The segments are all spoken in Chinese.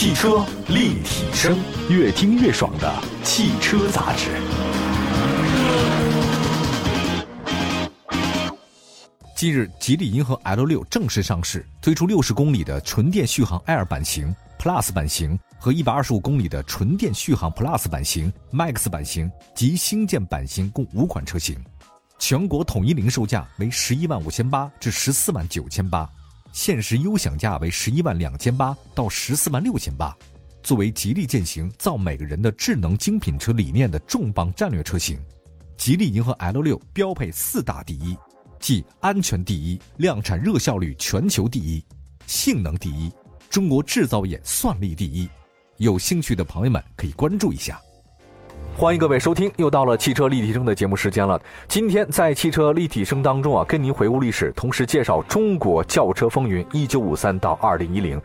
汽车立体声，越听越爽的汽车杂志。近日，吉利银河 L 六正式上市，推出六十公里的纯电续航 Air 版型、Plus 版型和一百二十五公里的纯电续航 Plus 版型、Max 版型及星舰版型共五款车型，全国统一零售价为十一万五千八至十四万九千八，限时优享价为十一万两千八到十四万六千八。作为吉利践行造每个人的智能精品车理念的重磅战略车型，吉利银河 L 六标配四大第一。即安全第一，量产热效率全球第一，性能第一，中国制造业算力第一。有兴趣的朋友们可以关注一下。欢迎各位收听，又到了汽车立体声的节目时间了。今天在汽车立体声当中啊，跟您回顾历史，同时介绍中国轿车风云一九五三到二零一零。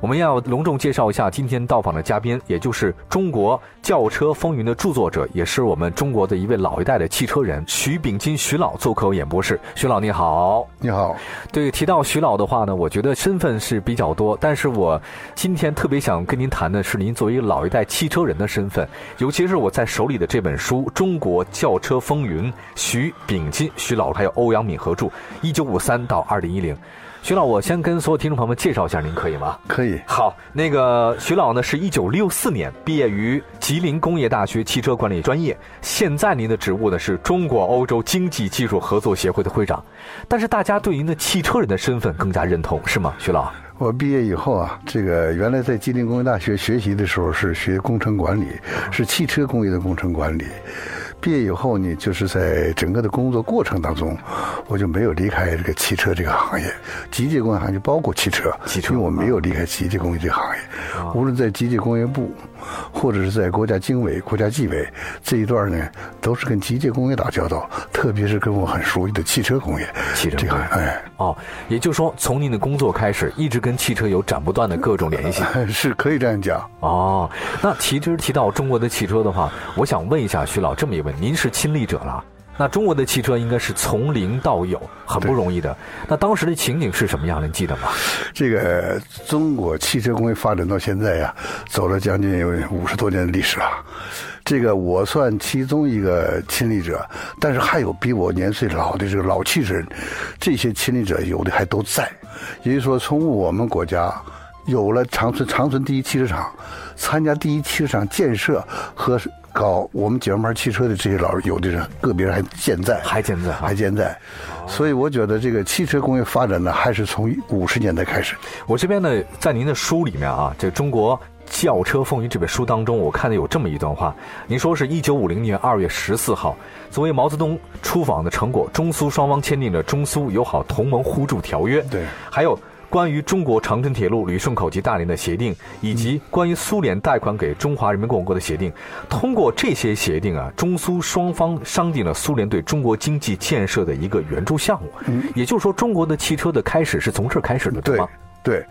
我们要隆重介绍一下今天到访的嘉宾，也就是中国轿车风云的著作者，也是我们中国的一位老一代的汽车人徐秉金徐老做客演播室。徐老你好，你好。对，提到徐老的话呢，我觉得身份是比较多，但是我今天特别想跟您谈的是您作为老一代汽车人的身份，尤其是我在。手里的这本书《中国轿车风云》，徐秉金、徐老还有欧阳敏合著，一九五三到二零一零。徐老，我先跟所有听众朋友们介绍一下，您可以吗？可以。好，那个徐老呢，是一九六四年毕业于吉林工业大学汽车管理专业，现在您的职务呢是中国欧洲经济技术合作协会的会长。但是大家对您的汽车人的身份更加认同，是吗？徐老。我毕业以后啊，这个原来在吉林工业大学学习的时候是学工程管理，是汽车工业的工程管理。毕业以后呢，就是在整个的工作过程当中，我就没有离开这个汽车这个行业，机械工业行业包括汽车，因为我没有离开机械工业这个行业，无论在机械工业部，或者是在国家经委、国家纪委这一段呢，都是跟机械工业打交道，特别是跟我很熟悉的汽车工业。汽车工业，哎，哦，也就是说，从您的工作开始，一直跟汽车有斩不断的各种联系，是可以这样讲。哦，那其实提到中国的汽车的话，我想问一下徐老这么一问。您是亲历者了，那中国的汽车应该是从零到有，很不容易的。那当时的情景是什么样的？你记得吗？这个中国汽车工业发展到现在呀，走了将近有五十多年的历史了。这个我算其中一个亲历者，但是还有比我年岁老的这个老汽车人，这些亲历者有的还都在。也就是说，从我们国家有了长春长春第一汽车厂，参加第一汽车厂建设和。搞我们解放牌汽车的这些老有的人，个别人还健在，还健在，还健在。所以我觉得这个汽车工业发展呢，还是从五十年代开始。我这边呢，在您的书里面啊，这《中国轿车风云》这本书当中，我看到有这么一段话。您说是一九五零年二月十四号，作为毛泽东出访的成果，中苏双方签订了中苏友好同盟互助条约。对，还有。关于中国长春铁路旅顺口及大连的协定，以及关于苏联贷款给中华人民共和国的协定，通过这些协定啊，中苏双方商定了苏联对中国经济建设的一个援助项目。嗯，也就是说，中国的汽车的开始是从这儿开始的，对吗？对，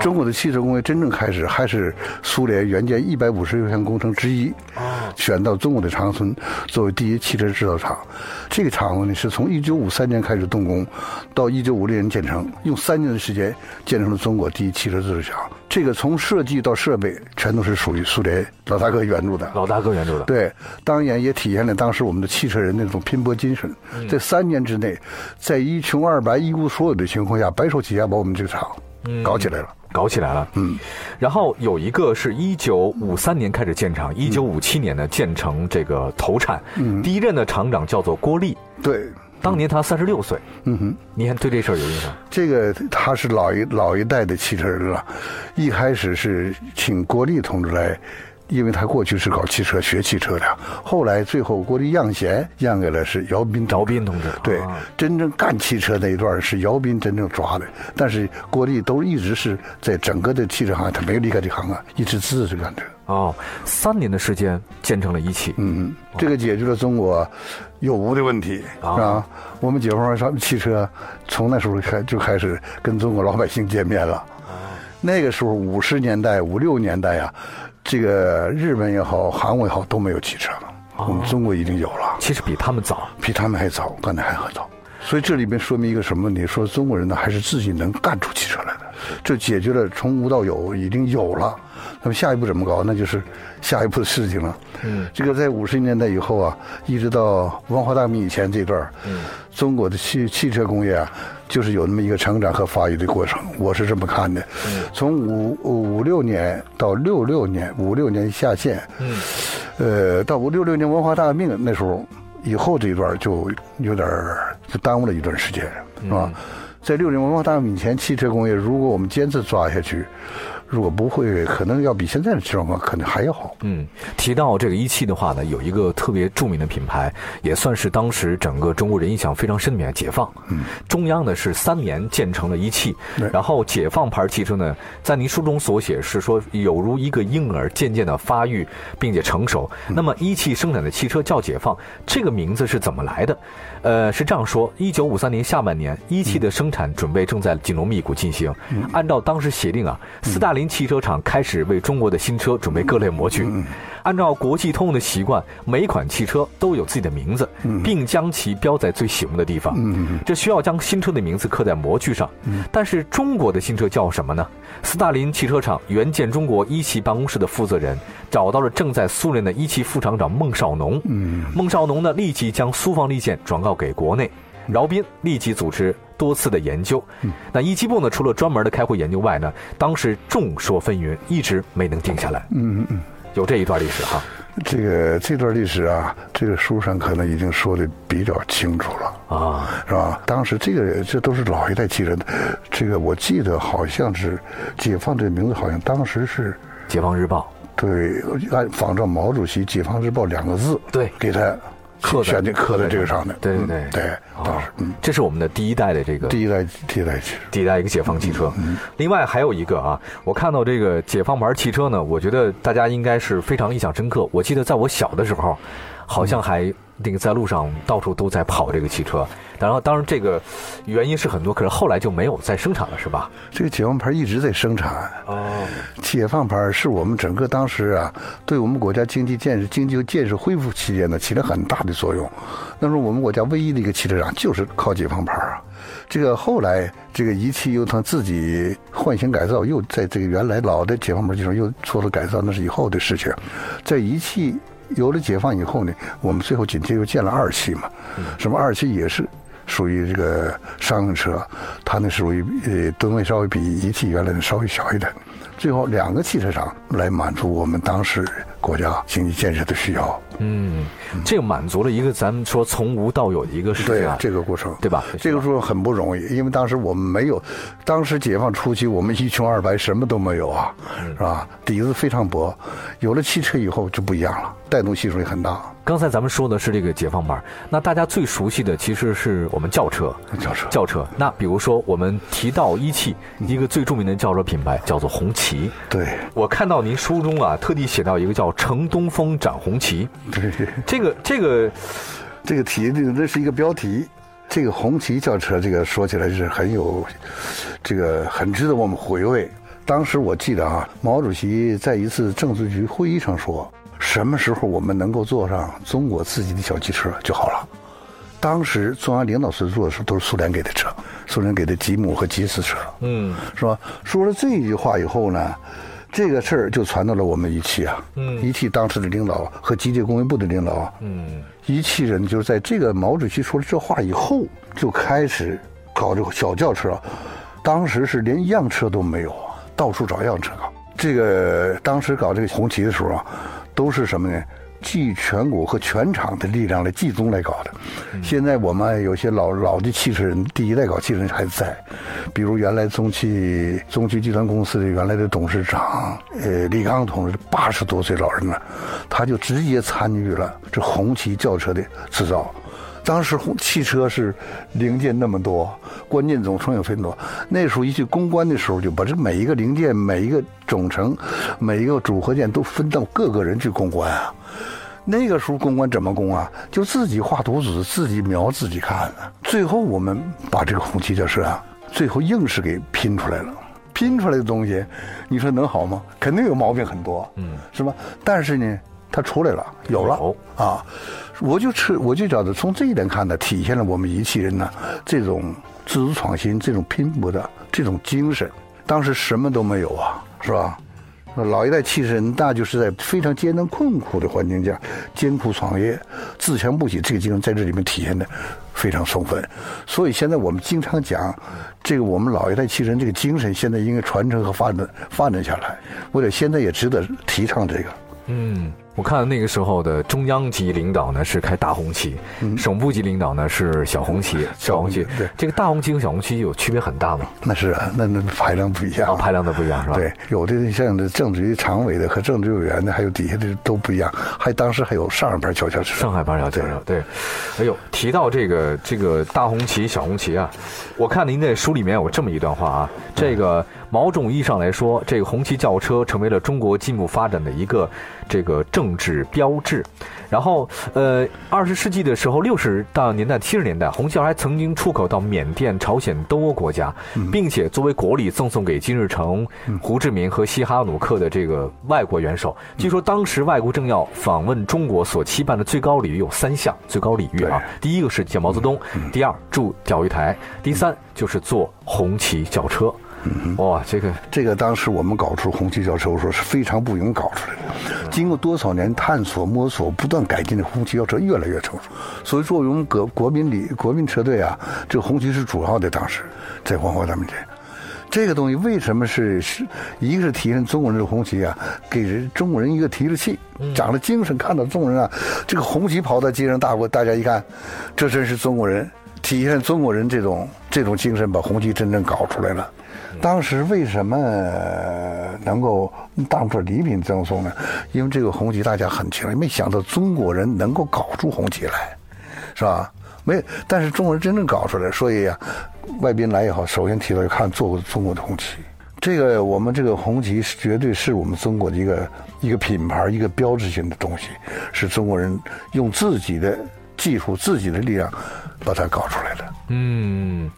中国的汽车工业真正开始还是苏联援建一百五十六项工程之一，选到中国的长春作为第一汽车制造厂。这个厂子呢是从一九五三年开始动工，到一九五六年建成，用三年的时间建成了中国第一汽车制造厂。这个从设计到设备全都是属于苏联老大哥援助的。老大哥援助的。对，当然也体现了当时我们的汽车人那种拼搏精神。在三年之内，在一穷二白一无所有的情况下，白手起家把我们这个厂。搞起来了，搞起来了。嗯，然后有一个是一九五三年开始建厂，一九五七年呢建成这个投产。嗯，第一任的厂长叫做郭立。对，当年他三十六岁。嗯哼，你看对这事儿有印象？这个他是老一老一代的汽车人了，一开始是请郭立同志来。因为他过去是搞汽车、学汽车的，后来最后国立让贤让给了是姚斌，姚斌同志。对，真正干汽车那一段是姚斌真正抓的，但是郭立都一直是在整个的汽车行业，他没有离开这行啊，一直自是干这。哦，三年的时间建成了一汽，嗯，这个解决了中国有无的问题，是吧？我们解放上汽车从那时候开就开始跟中国老百姓见面了。那个时候五十年代、五六年代呀。这个日本也好，韩国也好，都没有汽车了。我们中国已经有了。其实比他们早，比他们还早，干的还很早。所以这里面说明一个什么问题？说中国人呢，还是自己能干出汽车来的。这解决了从无到有已经有了。那么下一步怎么搞？那就是下一步的事情了。嗯，这个在五十年代以后啊，一直到文化大革命以前这段嗯，中国的汽汽车工业啊，就是有那么一个成长和发育的过程。我是这么看的。嗯，从五五六年到六六年，五六年下线。嗯，呃，到五六六年文化大革命那时候以后这一段就有点就耽误了一段时间，是吧？在六年文化大革命前，汽车工业如果我们坚持抓下去。如果不会，可能要比现在的状况可能还要好。嗯，提到这个一汽的话呢，有一个特别著名的品牌，也算是当时整个中国人印象非常深的解放。嗯，中央呢是三年建成了一汽，然后解放牌汽车呢，在您书中所写是说有如一个婴儿渐渐的发育并且成熟。那么一汽生产的汽车叫解放，这个名字是怎么来的？呃，是这样说：一九五三年下半年，一汽的生产准备正在紧锣密鼓进行。按照当时协定啊，斯大林。汽车厂开始为中国的新车准备各类模具，按照国际通用的习惯，每款汽车都有自己的名字，并将其标在最醒目的地方。这需要将新车的名字刻在模具上。但是中国的新车叫什么呢？斯大林汽车厂原建中国一汽办公室的负责人找到了正在苏联的一汽副厂长孟少农。孟少农呢，立即将苏方利剑转告给国内。饶斌立即组织多次的研究，嗯那一机部呢？除了专门的开会研究外呢，当时众说纷纭，一直没能定下来。嗯嗯嗯，有这一段历史哈。这个这段历史啊，这个书上可能已经说的比较清楚了啊，是吧？当时这个这都是老一代记者的，这个我记得好像是“解放”这个名字，好像当时是《解放日报》对，按仿照毛主席“解放日报”两个字对给他。刻选定刻在这个上面，对对对对，当时，嗯，这是我们的第一代的这个第一代第一代汽车，第一代一个解放汽车。另外还有一个啊，我看到这个解放牌汽车呢，我觉得大家应该是非常印象深刻。我记得在我小的时候，好像还那个在路上到处都在跑这个汽车。然后，当然这个原因是很多，可是后来就没有再生产了，是吧？这个解放牌一直在生产。哦，解放牌是我们整个当时啊，对我们国家经济建设、经济建设恢复期间呢，起了很大的作用。那时候我们国家唯一的一个汽车厂就是靠解放牌啊。这个后来这个仪器又他自己换型改造，又在这个原来老的解放牌基础上又做了改造，那是以后的事情。在仪器有了解放以后呢，我们最后紧接又建了二期嘛。什么二期也是。属于这个商用车，它那属于呃吨位稍微比一汽原来的稍微小一点。最后两个汽车厂来满足我们当时国家经济建设的需要。嗯，这个满足了一个咱们说从无到有的一个事情啊，这个过程对吧？这个时候很不容易，因为当时我们没有，当时解放初期我们一穷二白，什么都没有啊，是吧？底子非常薄，有了汽车以后就不一样了，带动系数也很大。刚才咱们说的是这个解放牌，那大家最熟悉的其实是我们轿车，轿车，轿车。那比如说我们提到一汽，一个最著名的轿车品牌叫做红旗。对，我看到您书中啊，特地写到一个叫“乘东风展红旗”。对，这个这个这个题，这个这是一个标题。这个红旗轿车，这个说起来是很有，这个很值得我们回味。当时我记得啊，毛主席在一次政治局会议上说。什么时候我们能够坐上中国自己的小汽车就好了？当时中央领导所坐的时候都是苏联给的车，苏联给的吉姆和吉斯车，嗯，是吧？说了这一句话以后呢，这个事儿就传到了我们一汽啊，嗯，一汽当时的领导和机械工业部的领导，嗯，一汽人就是在这个毛主席说了这话以后，就开始搞这个小轿车，当时是连样车都没有，到处找样车搞。这个当时搞这个红旗的时候啊。都是什么呢？集全国和全场的力量来集中来搞的。现在我们有些老老的汽车人，第一代搞汽车人还在，比如原来中汽中汽集团公司的原来的董事长，呃，李刚同志，八十多岁老人了，他就直接参与了这红旗轿车的制造。当时红汽车是零件那么多，关键总成也非常多。那时候一去攻关的时候，就把这每一个零件、每一个总成、每一个组合件都分到各个人去攻关啊。那个时候攻关怎么攻啊？就自己画图纸，自己描，自己看。最后我们把这个红旗轿车啊，最后硬是给拼出来了。拼出来的东西，你说能好吗？肯定有毛病很多，嗯，是吧？但是呢。它出来了，有了啊！我就吃，我就觉得从这一点看呢，体现了我们一汽人呢这种自主创新、这种拼搏的这种精神。当时什么都没有啊，是吧？老一代汽车人，那就是在非常艰难困苦的环境下艰苦创业、自强不息，这个精神在这里面体现的非常充分。所以现在我们经常讲，这个我们老一代汽车人这个精神，现在应该传承和发展发展下来。我觉得现在也值得提倡这个。嗯。我看那个时候的中央级领导呢是开大红旗，省部级领导呢是小红旗。小红旗，对这个大红旗和小红旗有区别很大吗？那是啊，那那排量不一样，排量都不一样是吧？对，有的像的政治局常委的和政治委员的，还有底下的都不一样。还当时还有上海牌轿车，上海牌轿车，对。哎呦，提到这个这个大红旗、小红旗啊，我看您在书里面有这么一段话啊，这个。某种意义上来说，这个红旗轿车成为了中国进步发展的一个这个政治标志。然后，呃，二十世纪的时候，六十到年代、七十年代，红旗还曾经出口到缅甸、朝鲜东欧国家，并且作为国礼赠送给金日成、胡志明和西哈努克的这个外国元首。据说当时外国政要访问中国所期盼的最高礼遇有三项最高礼遇啊，第一个是见毛泽东，第二住钓鱼台，第三就是坐红旗轿车。哇，这个这个当时我们搞出红旗轿车，说是非常不容易搞出来的。经过多少年探索摸索，不断改进的红旗轿车越来越成熟。所以作为我们国国民里国民车队啊，这个红旗是主要的。当时在黄花大面前，这个东西为什么是是？一个是体现中国人的红旗啊，给人中国人一个提了气，长了精神。看到中国人啊，这个红旗跑在街上大过，大家一看，这真是中国人，体现中国人这种这种精神，把红旗真正搞出来了。当时为什么能够当做礼品赠送呢？因为这个红旗大家很清楚，没想到中国人能够搞出红旗来，是吧？没，但是中国人真正搞出来，所以呀，外宾来也好，首先提到就看做过中国的红旗。这个我们这个红旗是绝对是我们中国的一个一个品牌，一个标志性的东西，是中国人用自己的技术、自己的力量把它搞出来的。嗯。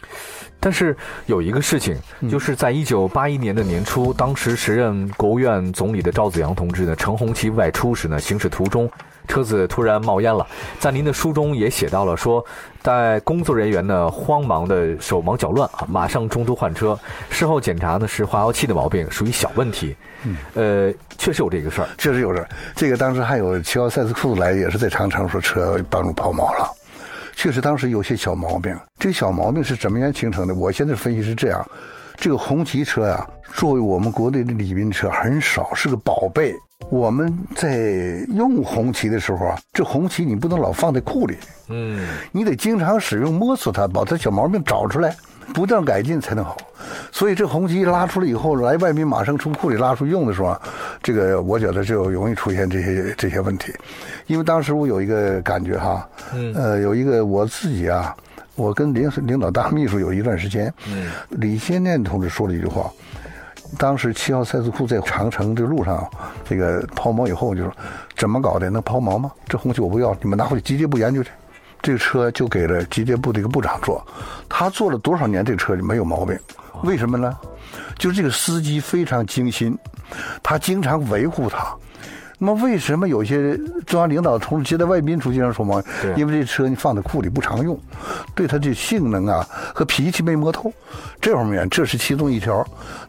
但是有一个事情，就是在一九八一年的年初，当时时任国务院总理的赵紫阳同志呢，乘红旗外出时呢，行驶途中，车子突然冒烟了。在您的书中也写到了，说在工作人员呢慌忙的手忙脚乱啊，马上中途换车。事后检查呢是化油器的毛病，属于小问题。嗯，呃，确实有这个事儿，确实有事儿。这个当时还有七号赛斯库来，也是在长城说车帮助抛锚了。确实，当时有些小毛病。这小毛病是怎么样形成的？我现在分析是这样：这个红旗车呀，作为我们国内的礼宾车，很少是个宝贝。我们在用红旗的时候啊，这红旗你不能老放在库里，嗯，你得经常使用，摸索它，把它小毛病找出来。不断改进才能好，所以这红旗拉出来以后，来外宾马上从库里拉出用的时候，这个我觉得就容易出现这些这些问题。因为当时我有一个感觉哈，呃，有一个我自己啊，我跟领领导大秘书有一段时间，嗯李先念同志说了一句话，当时七号赛斯库在长城这路上这个抛锚以后，就说怎么搞的？能抛锚吗？这红旗我不要，你们拿回去机械部研究去。这个车就给了机械部的一个部长坐，他坐了多少年，这个车就没有毛病。为什么呢？就是这个司机非常精心，他经常维护它。那么为什么有些中央领导同志接待外宾出去让说嘛？因为这车你放在库里不常用，对它的性能啊和脾气没摸透，这方面这是其中一条。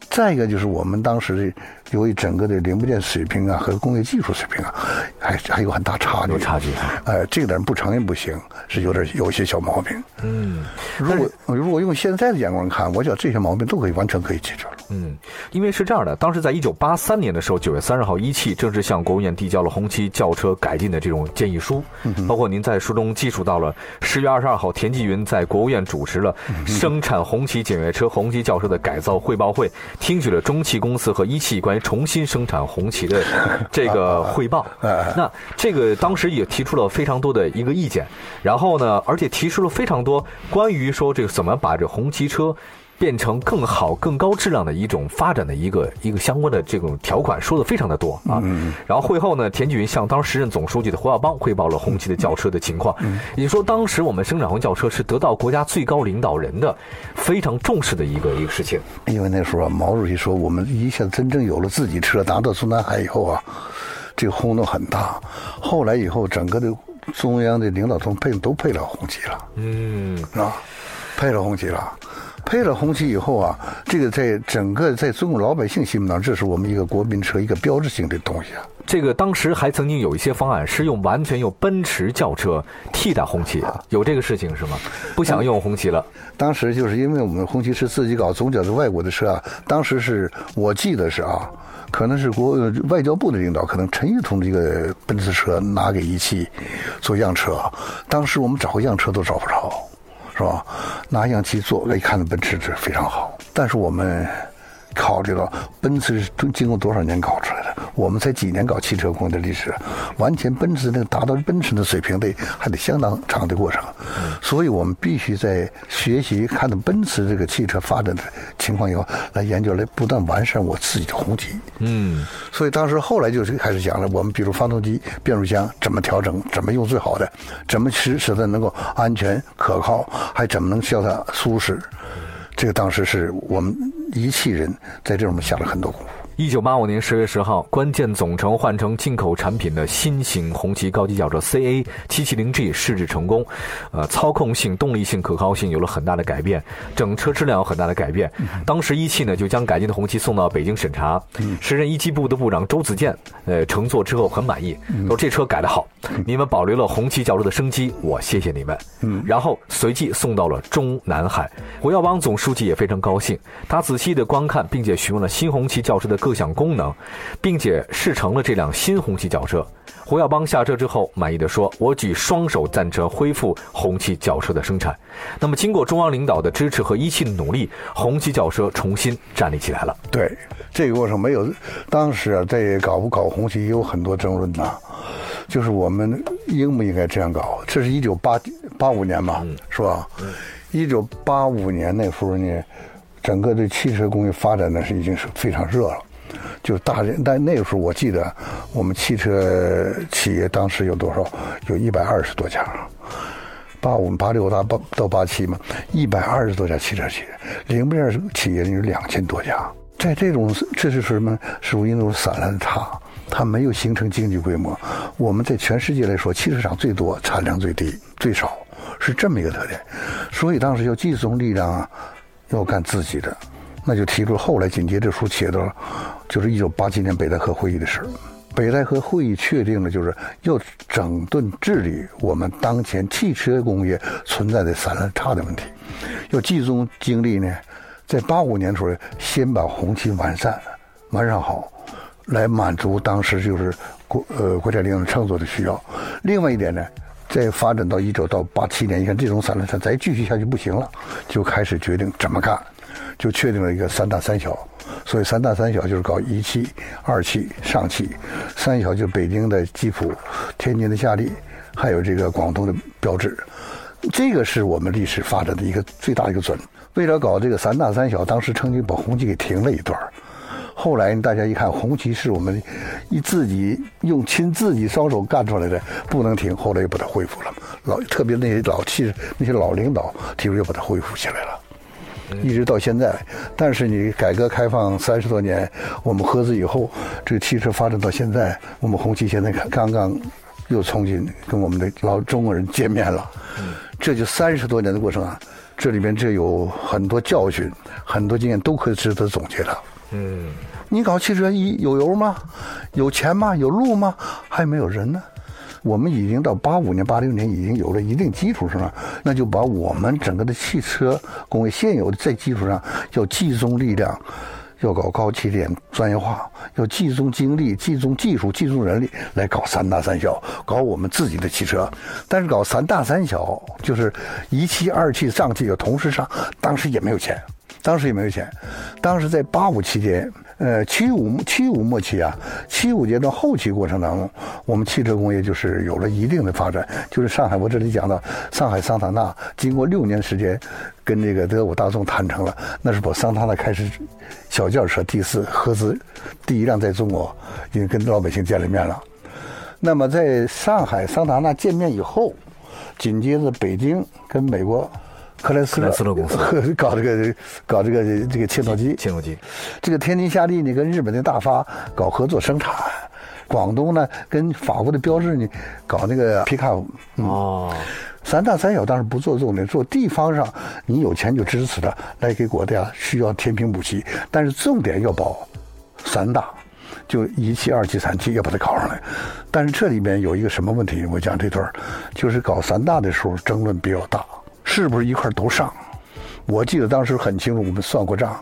再一个就是我们当时的由于整个的零部件水平啊和工业技术水平啊，还还有很大差距。有差距。哎，这个点不承认不行，是有点有些小毛病。嗯。如果如果用现在的眼光看，我觉得这些毛病都可以完全可以解决了。嗯，因为是这样的，当时在一九八三年的时候，九月三十号，一汽正式向国务院递交了红旗轿车改进的这种建议书，包括您在书中记述到了十月二十二号，田纪云在国务院主持了生产红旗检阅车、红旗轿车的改造汇报会，听取了中汽公司和一汽关于重新生产红旗的 这个汇报。那这个当时也提出了非常多的一个意见，然后呢，而且提出了非常多关于说这个怎么把这红旗车。变成更好、更高质量的一种发展的一个一个相关的这种条款，说的非常的多啊。然后会后呢，田纪云向当时任总书记的胡耀邦汇报了红旗的轿车的情况，也就说当时我们生产红轿车是得到国家最高领导人的非常重视的一个一个事情。因为那时候啊，毛主席说我们一下真正有了自己车，拿到中南海以后啊，这个轰动很大。后来以后，整个的中央的领导层配都配了红旗了，嗯，啊，配了红旗了。配了红旗以后啊，这个在整个在中国老百姓心目当中，这是我们一个国民车一个标志性的东西啊。这个当时还曾经有一些方案是用完全用奔驰轿车替代红旗，有这个事情是吗？不想用红旗了。当时就是因为我们红旗是自己搞，总觉得外国的车啊，当时是我记得是啊，可能是国呃外交部的领导，可能陈玉同志一个奔驰车拿给一汽做样车，当时我们找样车都找不着，是吧？拿样机做，一看那奔驰车非常好，但是我们考虑到奔驰是经过多少年搞出来的。我们才几年搞汽车工业的历史，完全奔驰那个达到奔驰的水平得还得相当长的过程，所以我们必须在学习看到奔驰这个汽车发展的情况以后，来研究来不断完善我自己的红旗。嗯，所以当时后来就是开始讲了，我们比如发动机、变速箱怎么调整，怎么用最好的，怎么使使得能够安全可靠，还怎么能叫它舒适。这个当时是我们一汽人在这方面下了很多功夫。一九八五年十月十号，关键总成换成进口产品的新型红旗高级轿车 CA 七七零 G 试制成功，呃，操控性、动力性、可靠性有了很大的改变，整车质量有很大的改变。当时一汽呢就将改进的红旗送到北京审查，时任一汽部的部长周子健，呃，乘坐之后很满意，说这车改得好，你们保留了红旗轿车的生机，我谢谢你们。嗯，然后随即送到了中南海，胡耀邦总书记也非常高兴，他仔细的观看并且询问了新红旗轿车的。各项功能，并且试乘了这辆新红旗轿车。胡耀邦下车之后，满意的说：“我举双手赞成恢复红旗轿车的生产。”那么，经过中央领导的支持和一汽的努力，红旗轿车重新站立起来了。对这个过程，没有当时啊，这搞不搞红旗也有很多争论呐。就是我们应不应该这样搞？这是一九八八五年嘛，是吧？一九八五年那时候呢，整个的汽车工业发展呢是已经是非常热了。就大人，但那个时候我记得，我们汽车企业当时有多少？有一百二十多家，八五、八六、到八到八七嘛，一百二十多家汽车企业，零部件企业有两千多家。在这种，这是什么？属于那种散乱差，它没有形成经济规模。我们在全世界来说，汽车厂最多，产量最低，最少，是这么一个特点。所以当时要集中力量啊，要干自己的。那就提出后来紧接着书写的，就是一九八七年北戴河会议的事儿。北戴河会议确定了，就是要整顿治理我们当前汽车工业存在的散乱差的问题，要集中精力呢，在八五年时候先把红旗完善、完善好，来满足当时就是国呃国家领导人乘坐的需要。另外一点呢，再发展到一九到八七年，你看这种散乱差再继续下去不行了，就开始决定怎么干。就确定了一个三大三小，所以三大三小就是搞一汽、二汽、上汽，三小就是北京的吉普、天津的夏利，还有这个广东的标致。这个是我们历史发展的一个最大一个准。为了搞这个三大三小，当时曾经把红旗给停了一段后来大家一看，红旗是我们一自己用亲自己双手干出来的，不能停。后来又把它恢复了。老特别那些老汽那些老领导提出又把它恢复起来了。一直到现在，但是你改革开放三十多年，我们合资以后，这个汽车发展到现在，我们红旗现在刚刚又重新跟我们的老中国人见面了。这就三十多年的过程啊，这里面这有很多教训，很多经验都可以值得总结的。嗯，你搞汽车一有油吗？有钱吗？有路吗？还没有人呢。我们已经到八五年、八六年已经有了一定基础上，那就把我们整个的汽车工业现有的在基础上要集中力量，要搞高起点专业化，要集中精力、集中技术、集中人力来搞三大三小，搞我们自己的汽车。但是搞三大三小，就是一汽、二汽、上汽要同时上，当时也没有钱，当时也没有钱，当时在八五期间。呃，七五七五末期啊，七五阶段后期过程当中，我们汽车工业就是有了一定的发展。就是上海，我这里讲到上海桑塔纳，经过六年时间，跟这个德国大众谈成了，那是把桑塔纳开始小轿车第四合资第一辆在中国已经跟老百姓见了面了。那么在上海桑塔纳见面以后，紧接着北京跟美国。克莱斯勒公司 搞这个搞这个这个切诺机，切诺机，这个天津夏利呢跟日本的大发搞合作生产，广东呢跟法国的标志呢搞那个皮卡。哦，三大三小当时不做重点，做地方上你有钱就支持他来给国家需要填平补齐，但是重点要保三大，就一期、二期、三期要把它搞上来。但是这里面有一个什么问题？我讲这段儿就是搞三大的时候争论比较大，是不是一块都上？我记得当时很清楚，我们算过账，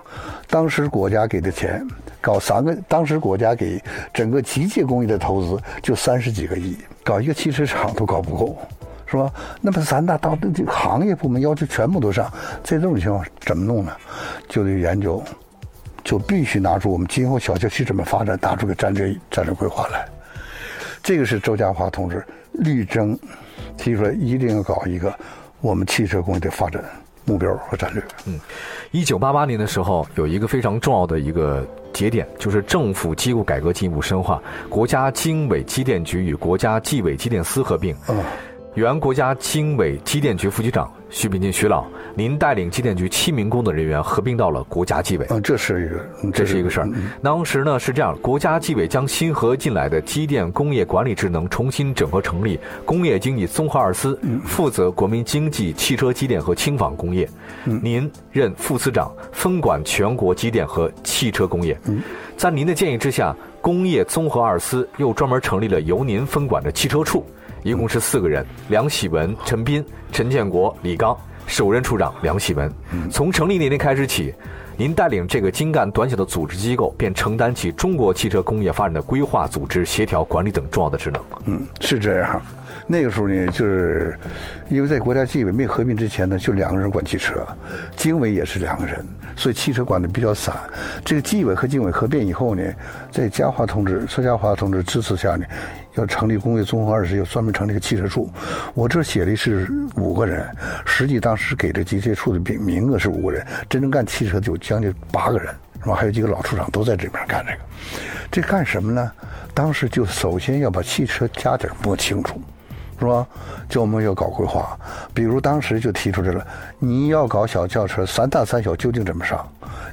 当时国家给的钱搞三个，当时国家给整个机械工业的投资就三十几个亿，搞一个汽车厂都搞不够，是吧？那么三大到这个行业部门要求全部都上，在这种情况怎么弄呢？就得研究，就必须拿出我们今后小汽车怎么发展，拿出个战略战略规划来。这个是周家华同志力争提出来，一定要搞一个我们汽车工业的发展。目标和战略。嗯，一九八八年的时候，有一个非常重要的一个节点，就是政府机构改革进一步深化，国家经委机电局与国家纪委机电司合并。嗯。原国家经委机电局副局长徐秉进徐老，您带领机电局七名工作人员合并到了国家纪委。啊，这是一个，这是一个事儿。当时呢是这样，国家纪委将新合进来的机电工业管理职能重新整合成立工业经济综合二司，负责国民经济、汽车机电和轻纺工业。您任副司长，分管全国机电和汽车工业。在您的建议之下，工业综合二司又专门成立了由您分管的汽车处。一共是四个人：梁喜文、陈斌、陈建国、李刚。首任处长梁喜文，从成立那天开始起，您带领这个精干短小的组织机构，便承担起中国汽车工业发展的规划、组织、协调、管理等重要的职能。嗯，是这样。那个时候呢，就是因为在国家纪委没合并之前呢，就两个人管汽车，经委也是两个人，所以汽车管的比较散。这个纪委和经委合并以后呢，在嘉华同志、车家华同志支持下呢，要成立工业综合二师，要专门成立个汽车处。我这写的是五个人，实际当时给这机械处的名名额是五个人，真正干汽车就将近八个人，是吧？还有几个老处长都在这边干这个。这干什么呢？当时就首先要把汽车家底摸清楚。是吧？就我们要搞规划，比如当时就提出来了，你要搞小轿车，三大三小究竟怎么上？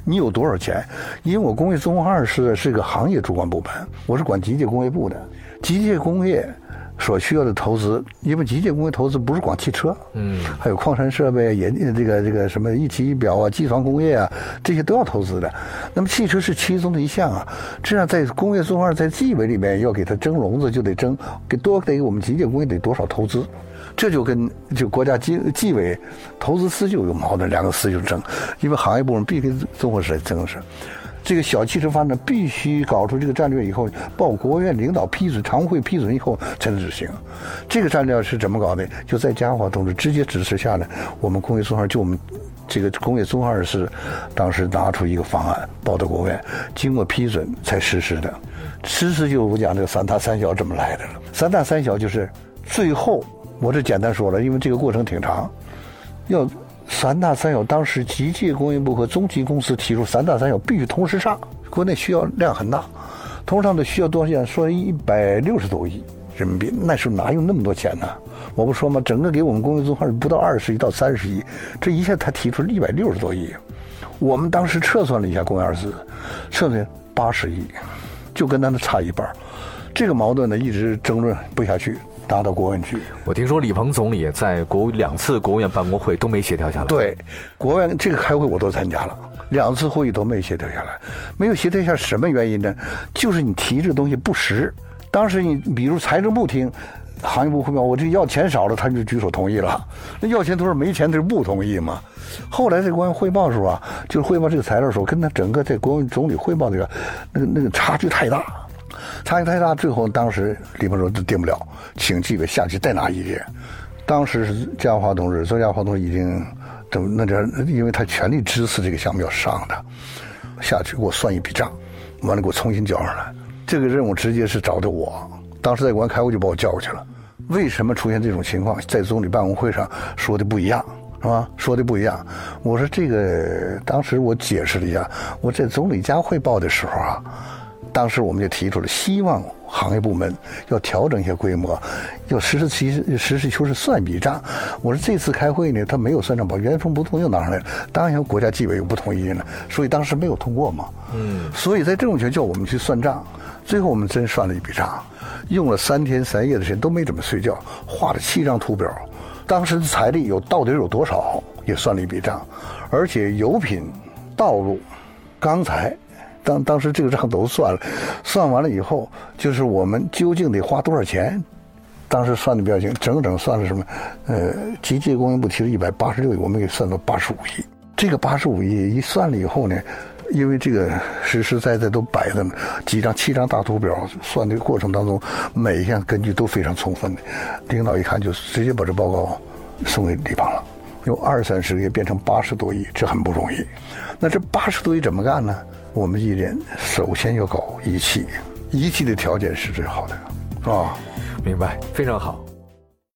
你有多少钱？因为我工业综合二是是个行业主管部门，我是管机械工业部的，机械工业。所需要的投资，因为机械工业投资不是光汽车，嗯，还有矿山设备、研这个这个什么一体仪表啊、机床工业啊，这些都要投资的。那么汽车是其中的一项啊。这样在工业综合在纪委里面要给它争笼子，就得争给多给我们机械工业得多少投资，这就跟就国家纪纪委投资司就有矛盾，两个司就争，因为行业部门必须综合是争是。这个小汽车发展必须搞出这个战略以后，报国务院领导批准、常务会批准以后才能执行。这个战略是怎么搞的？就在嘉华同志直接指示下呢，我们工业综合就我们这个工业综合二师当时拿出一个方案报到国务院，经过批准才实施的。实施就我讲这个三大三小怎么来的了。三大三小就是最后我这简单说了，因为这个过程挺长，要。三大三小，当时机械工业部和中机公司提出，三大三小必须同时上，国内需要量很大，同时上的需要多少钱？说一百六十多亿人民币，那时候哪有那么多钱呢？我不说吗？整个给我们工业综合不到二十亿到三十亿，这一下他提出一百六十多亿，我们当时测算了一下工业二次，测算八十亿，就跟他们差一半，这个矛盾呢一直争论不下去。拿到国务院去。我听说李鹏总理在国务两次国务院办公会都没协调下来。对，国务院这个开会我都参加了，两次会议都没协调下来。没有协调下什么原因呢？就是你提这东西不实。当时你比如财政部听，行业部汇报，我这要钱少了，他就举手同意了。那要钱多少没钱，他就不同意嘛。后来在国务院汇报的时候啊，就是汇报这个材料的时候，跟他整个在国务院总理汇报这个，那个那个差距太大。差距太大，最后当时李鹏说都定不了，请纪委下去再拿意见。当时是江华同志，周家华同志已经等那点，因为他全力支持这个项目要上的，下去给我算一笔账，完了给我重新交上来。这个任务直接是找的我，当时在国安开会就把我叫过去了。为什么出现这种情况？在总理办公会上说的不一样，是吧？说的不一样。我说这个当时我解释了一下，我在总理家汇报的时候啊。当时我们就提出了，希望行业部门要调整一下规模，要实事其实、实事求是算一笔账。我说这次开会呢，他没有算账，把原封不动又拿上来了。当然，国家纪委又不同意了，所以当时没有通过嘛。嗯。所以在这种情况叫我们去算账，最后我们真算了一笔账，用了三天三夜的时间都没怎么睡觉，画了七张图表。当时的财力有到底有多少，也算了一笔账，而且油品、道路、钢材，当当时这个账都算了，算完了以后，就是我们究竟得花多少钱？当时算的比较清，整整算了什么？呃，机械工业部提了一百八十六亿，我们给算到八十五亿。这个八十五亿一算了以后呢，因为这个实实在在都摆在几张七张大图表，算的过程当中，每一项根据都非常充分的。领导一看就直接把这报告送给李邦了，由二三十个亿变成八十多亿，这很不容易。那这八十多亿怎么干呢？我们艺人首先要搞仪器，仪器的条件是最好的，是吧？明白，非常好。